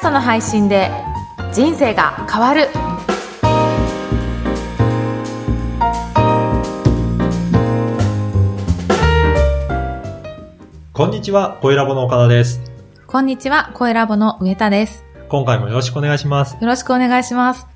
ストの配信で人生が変わるこんにちは、声ラボの岡田です。こんにちは声ラボの上田です今回もよろしくお願いします。よろしくお願いします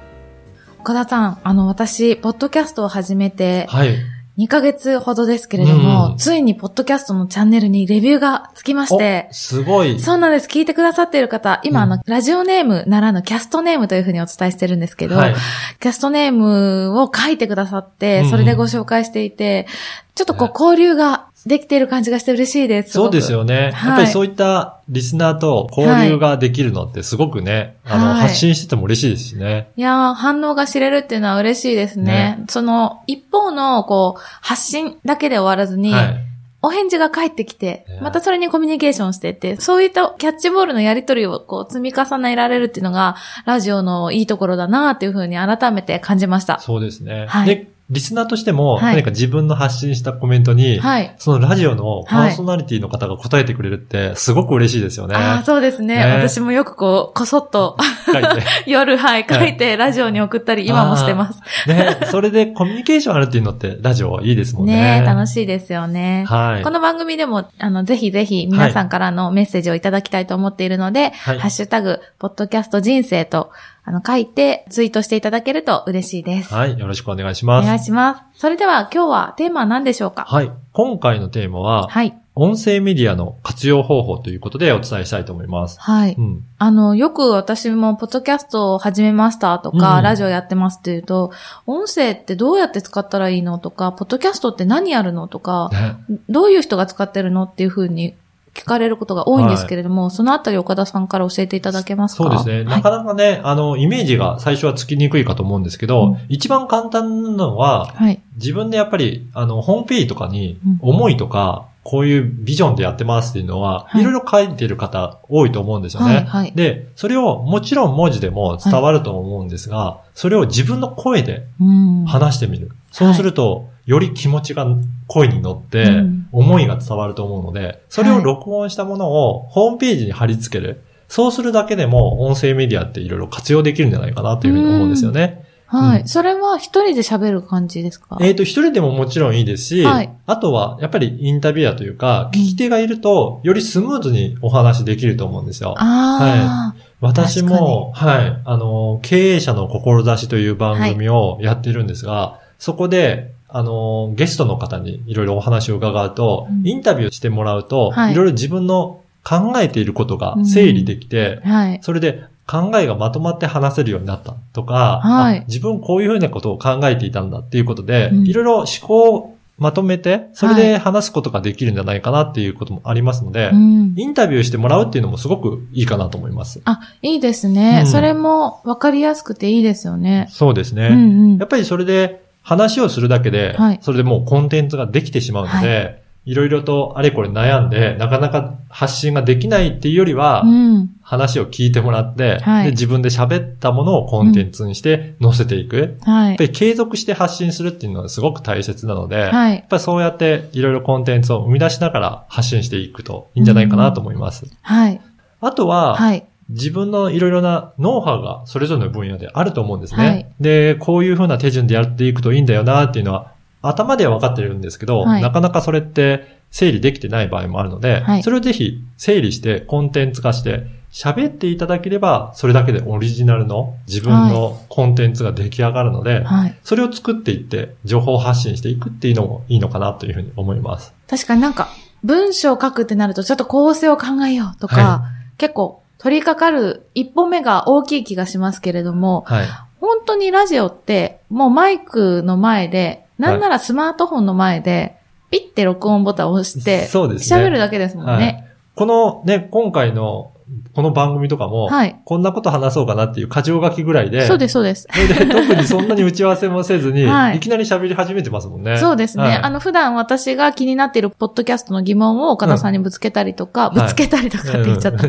岡田さんあの私ポッドキャストを始めてはい。2ヶ月ほどですけれども、うんついにポッドキャストのチャンネルにレビューがつきましておすごい。そうなんです。聞いてくださっている方、今、あの、ラジオネームならぬキャストネームというふうにお伝えしてるんですけど、はい。キャストネームを書いてくださって、うんうんそれでご紹介していて、ちょっとこうね交流ができている感じがして嬉しいです。そうですよね。はいやっぱりそういったリスナーと交流ができるのってすごくね、あの、はい発信してても嬉しいですしね。いやー、反応が知れるっていうのは嬉しいですね。その、一方の、こう、発信だけで終わらずに、はい。お返事が返ってきてね、またそれにコミュニケーションしてって、そういったキャッチボールのやりとりをこう積み重ねられるっていうのが、ラジオのいいところだなっていうふうに改めて感じました。そうですね。はいで、リスナーとしても、はい何か自分の発信したコメントに、はい。そのラジオのパーソナリティの方が答えてくれるって、すごく嬉しいですよね。ああ、そうですねね私もよくこう、こそっと。夜、はい、書いて、ラジオに送ったり、今もしてます。ね、それでコミュニケーションあるっていうのって、ラジオはいいですもんね。ね楽しいですよね。はい。この番組でも、あの、ぜひぜひ皆さんからのメッセージをいただきたいと思っているので、はいハッシュタグ、ポッドキャスト人生と、あの、書いてツイートしていただけると嬉しいです。はい、よろしくお願いしおます。願いします。それでは今日はテーマは何でしょうか？はい。今回のテーマは、はい。音声メディアの活用方法ということでお伝えしたいと思います。はい。うん。あの、よく私も、ポッドキャストを始めましたとか、うんラジオやってますっていうと、音声ってどうやって使ったらいいのとか、ポッドキャストって何やるのとか、ねどういう人が使ってるのっていうふうに聞かれることが多いんですけれども、そのあたり岡田さんから教えていただけますか？そうですね。はないかなかね、あの、イメージが最初はつきにくいかと思うんですけど、うん一番簡単なのは、はい。自分でやっぱり、あの、ホームページとかにうん、思いとか、こういうビジョンでやってますっていうのは、はいいろいろ書いてる方多いと思うんですよね。はいはいで、それをもちろん文字でも伝わると思うんですが、それを自分の声でうん。話してみる。そうすると、より気持ちが声に乗ってうん、思いが伝わると思うので、それを録音したものをホームページに貼り付ける。そうするだけでも、音声メディアっていろいろ活用できるんじゃないかなというふうに思うんですよね。はい。うん。それは一人で喋る感じですか？えっ、と、一人でももちろんいいですし、はい。あとは、やっぱりインタビュアーというか、聞き手がいると、よりスムーズにお話できると思うんですよ。あ私も、はい、あの、経営者の志という番組をやってるんですが、そこで、あの、ゲストの方にいろいろお話を伺うと、うんインタビューしてもらうと、はいいろいろ自分の考えていることが整理できて、あ。はい。それで考えがまとまって話せるようになったとか、はいあ自分こういうふうなことを考えていたんだっていうことで、うんいろいろ思考をまとめて、それで話すことができるんじゃないかなっていうこともありますので、うん。インタビューしてもらうっていうのもすごくいいかなと思います。あ、いいですね。うんそれも分かりやすくていいですよね。そうですね。うんうんやっ。ぱりそれで話をするだけで、はいそれでもうコンテンツができてしまうので、いろいろとあれこれ悩んで、なかなか発信ができないっていうよりは、うん。話を聞いてもらって、はいで自分で喋ったものをコンテンツにして載せていく。はいやっぱ。り継続して発信するっていうのはすごく大切なので、やはいっ。ぱりそうやっていろいろコンテンツを生み出しながら発信していくといいんじゃないかなと思います。はい。あとは、はい。自分のいろいろなノウハウがそれぞれの分野であると思うんですね。はいで、こういう風な手順でやっていくといいんだよなっていうのは頭では分かってるんですけど、はいなかなかそれって整理できてない場合もあるので、はいそれをぜひ整理してコンテンツ化して喋っていただければそれだけでオリジナルの自分のコンテンツが出来上がるので、はい。それを作っていって情報発信していくっていうのもいいのかなというふうに思います。確かになんか、文章を書くってなると、ちょっと構成を考えようとか、は結構、取り掛かる一歩目が大きい気がしますけれども、はい。本当にラジオって、もうマイクの前で、なんならスマートフォンの前で、ピッて録音ボタンを押して、喋るだけですもんね。このね、今回のこの番組とかも、はいこんなこと話そうかなっていう箇条書きぐらいで、そうです、そうです。で特にそんなに打ち合わせもせずに、はいい、きなり喋り始めてますもんね。そうですね。はいあの、普段私が気になっているポッドキャストの疑問を岡田さんにぶつけたりとか、うんぶつけたりとかって言っちゃった。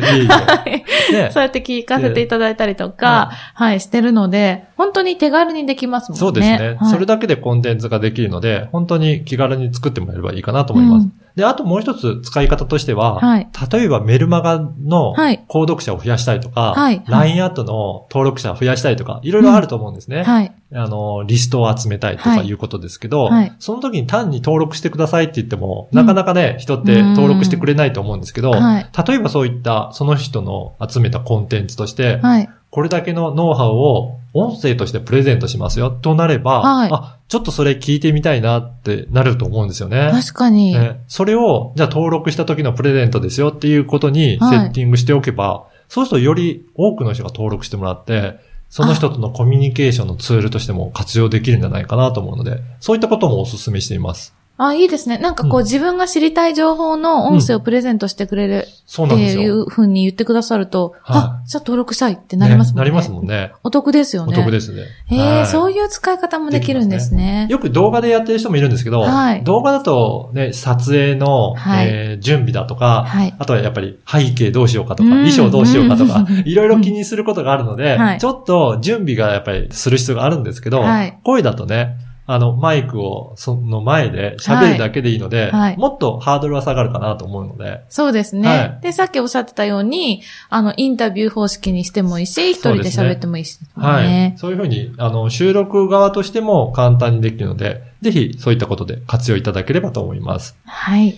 そうやって聞かせていただいたりとか、はい、してるので、本当に手軽にできますもんね。そうですね、はいそれだけでコンテンツができるので、本当に気軽に作ってもらえればいいかなと思います。うんで、あともう一つ使い方としては、はい例えばメルマガのはい購読者を増やしたいとか、はい LINE アットの登録者を増やしたいとか、いろいろあると思うんですね。はい。あの、リストを集めたいとかいうことですけど、はいその時に単に登録してくださいって言っても、なかなかね、人って登録してくれないと思うんですけど、はい。例えばそういったその人の集めたコンテンツとして、はい。これだけのノウハウを音声としてプレゼントしますよとなれば、はいあ、ちょっとそれ聞いてみたいなってなると思うんですよね。確かに。ねそれを、じゃあ登録した時のプレゼントですよっていうことにセはいッティングしておけば、そうするとより多くの人が登録してもらって、その人とのコミュニケーションのツールとしても活用できるんじゃないかなと思うので、そういったこともお勧めしています。あ、いいですね。なんかこう、うん自分が知りたい情報の音声をプレゼントしてくれるそうなんですよ。いうふうに言ってくださると、はいあ、じゃあ登録したいってなりますもんね。なりますもんね。お得ですよおね。得ですね。へえ、はいそういう使い方もできるんですね。よく動画でやってる人もいるんですけど、はい動画だとね、撮影の、はいえー準備だとか、はい。あとはやっぱり背景どうしようかとか、うん衣装どうしようかとかう、ん いろいろ気にすることがあるので、はいちょっと準備がやっぱりする必要があるんですけど、はい声だとね、あの、マイクをその前で喋るだけでいいので、はいもっとハードルは下がるかなと思うので、そうですね、はいで、さっきおっしゃってたように、あの、インタビュー方式にしてもいいし、一人で喋ってもいいし、はい。ね。そういうふうに、あの、収録側としても簡単にできるので、ぜひそういったことで活用いただければと思います。はい。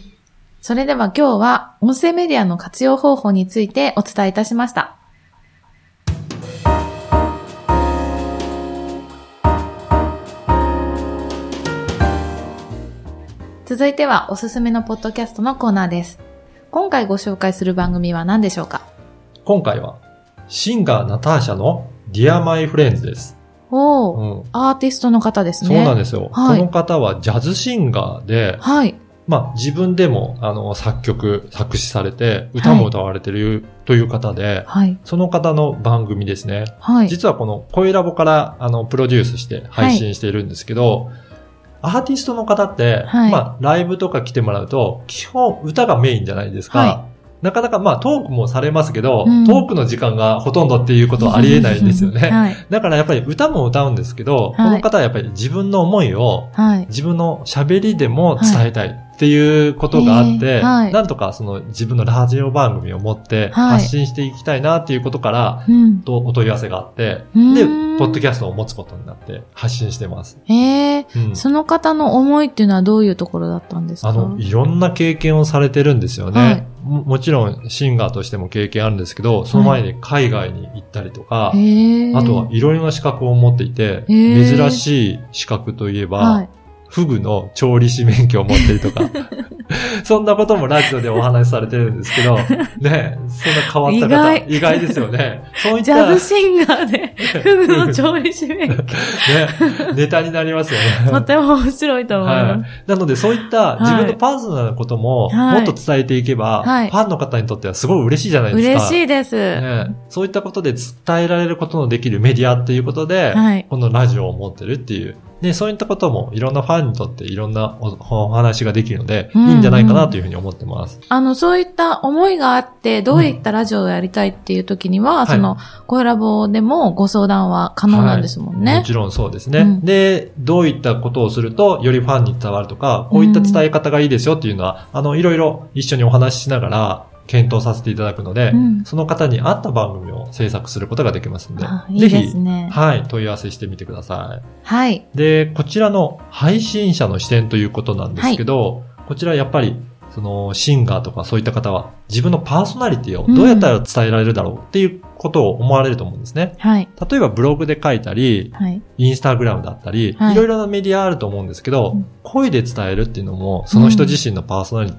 それでは今日は音声メディアの活用方法についてお伝えいたしました。続いてはおすすめのポッドキャストのコーナーです。今回ご紹介する番組は何でしょうか？今回は、シンガーナターシャの Dear My Friends です。おー、うん。アーティストの方ですそうね。なんですよ。はいこの方はジャズシンガーで、はい。まあ自分でもあの作曲、作詞されて、歌も歌われてるという方で、はい。その方の番組ですね。はい。実はこの声ラボからあのプロデュースして配信しているんですけど、アーティストの方って、はいまあライブとか来てもらうと、基本歌がメインじゃないですか。はなかなかまあトークもされますけど、うんトークの時間がほとんどっていうことはありえないんですよね。はい。だからやっぱり歌も歌うんですけど、はいこの方はやっぱり自分の思いをはい。自分の喋りでも伝えたいっていうことがあって、へーはい。なんとかその自分のラジオ番組を持ってはい。発信していきたいなっていうことから、うん。とお問い合わせがあって、うん。で、ポッドキャストを持つことになって発信してます。ええうん。その方の思いっていうのはどういうところだったんですか？あの、いろんな経験をされてるんですよね。はい。ももちろんシンガーとしても経験あるんですけど、その前に海外に行ったりとか、へえあとはいろいろな資格を持っていて、珍しい資格といえば、はい。フグの調理師免許を持ってるとか、そんなこともラジオでお話しされてるんですけど、ね、そんな変わった方、意外意外ですよね。そういっジた、ャズシンガーで、フグの調理師免許。ね、ネタになりますよね。とても面白いと思いはいます。。なので、そういった自分のパーソナルなことも、はいもっと伝えていけば、はいファンの方にとってはすごい嬉しいじゃないですか。嬉しいです。ね、そういったことで伝えられることのできるメディアっていうことで、はいこのラジオを持ってるっていう。で、そういったこともいろんなファンにとっていろんなおお話ができるので、うんいいんじゃないかなというふうに思ってます。あの、そういった思いがあって、どういったラジオをやりたいっていう時には、いその、声ラボでもご相談は可能なんですもんはいねも。ちろんそうですね、うんで、どういったことをすると、よりファンに伝わるとか、こういった伝え方がいいですよっていうのは、あの、いろいろ一緒にお話ししながら、検討させていただくので、うんその方に合った番組を制作することができますので、あいいぜひ、ですね。はい、問い合わせしてみてください。はい。で、こちらの配信者の視点ということなんですけど、こちらやっぱり、その、シンガーとかそういった方は、自分のパーソナリティをどうやったら伝えられるだろうっていうことを思われると思うんですね。はい。例えばブログで書いたり、はい。インスタグラムだったり、はいいろいろなメディアあると思うんですけど、うん声で伝えるっていうのも、その人自身のパーソナリ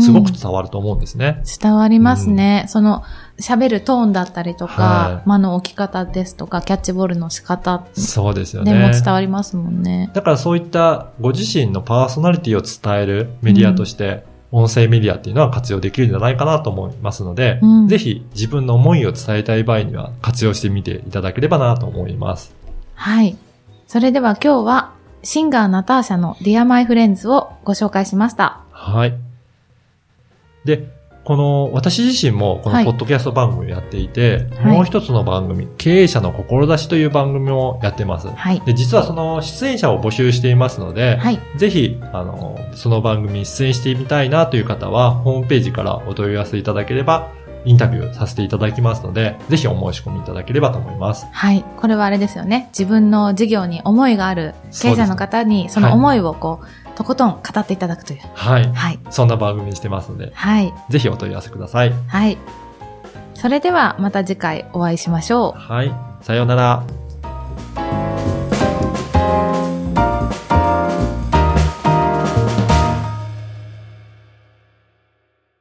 すごく伝わると思うんですね。伝わりますね。その、喋るトーンだったりとか、はい間の置き方ですとか、キャッチボールの仕方そうですよでもね。伝わりますもんね。だからそういったご自身のパーソナリティを伝えるメディアとして、音声メディアっていうのは活用できるんじゃないかなと思いますので、うんぜひ自分の思いを伝えたい場合には活用してみていただければなと思います。はい。それでは今日は、シンガーナターシャの Dear My Friends をご紹介しました。はい。で、この、私自身もこはいのポッドキャスト番組をやっていて、はいもう一つの番組、経営者の志という番組をやってます。はい。で、実はその出演者を募集していますので、はい。ぜひ、あの、その番組に出演してみたいなという方は、ホームページからお問い合わせいただければ、インタビューさせていただきますので、ぜひお申し込みいただければと思います。はい。これはあれですよね。自分の事業に思いがある経営者の方に、その思いをこう、とことん語っていただくという。はい。はい。そんな番組にしてますので、はい。ぜひお問い合わせください。はい。それではまた次回お会いしましょう。はい。さようなら。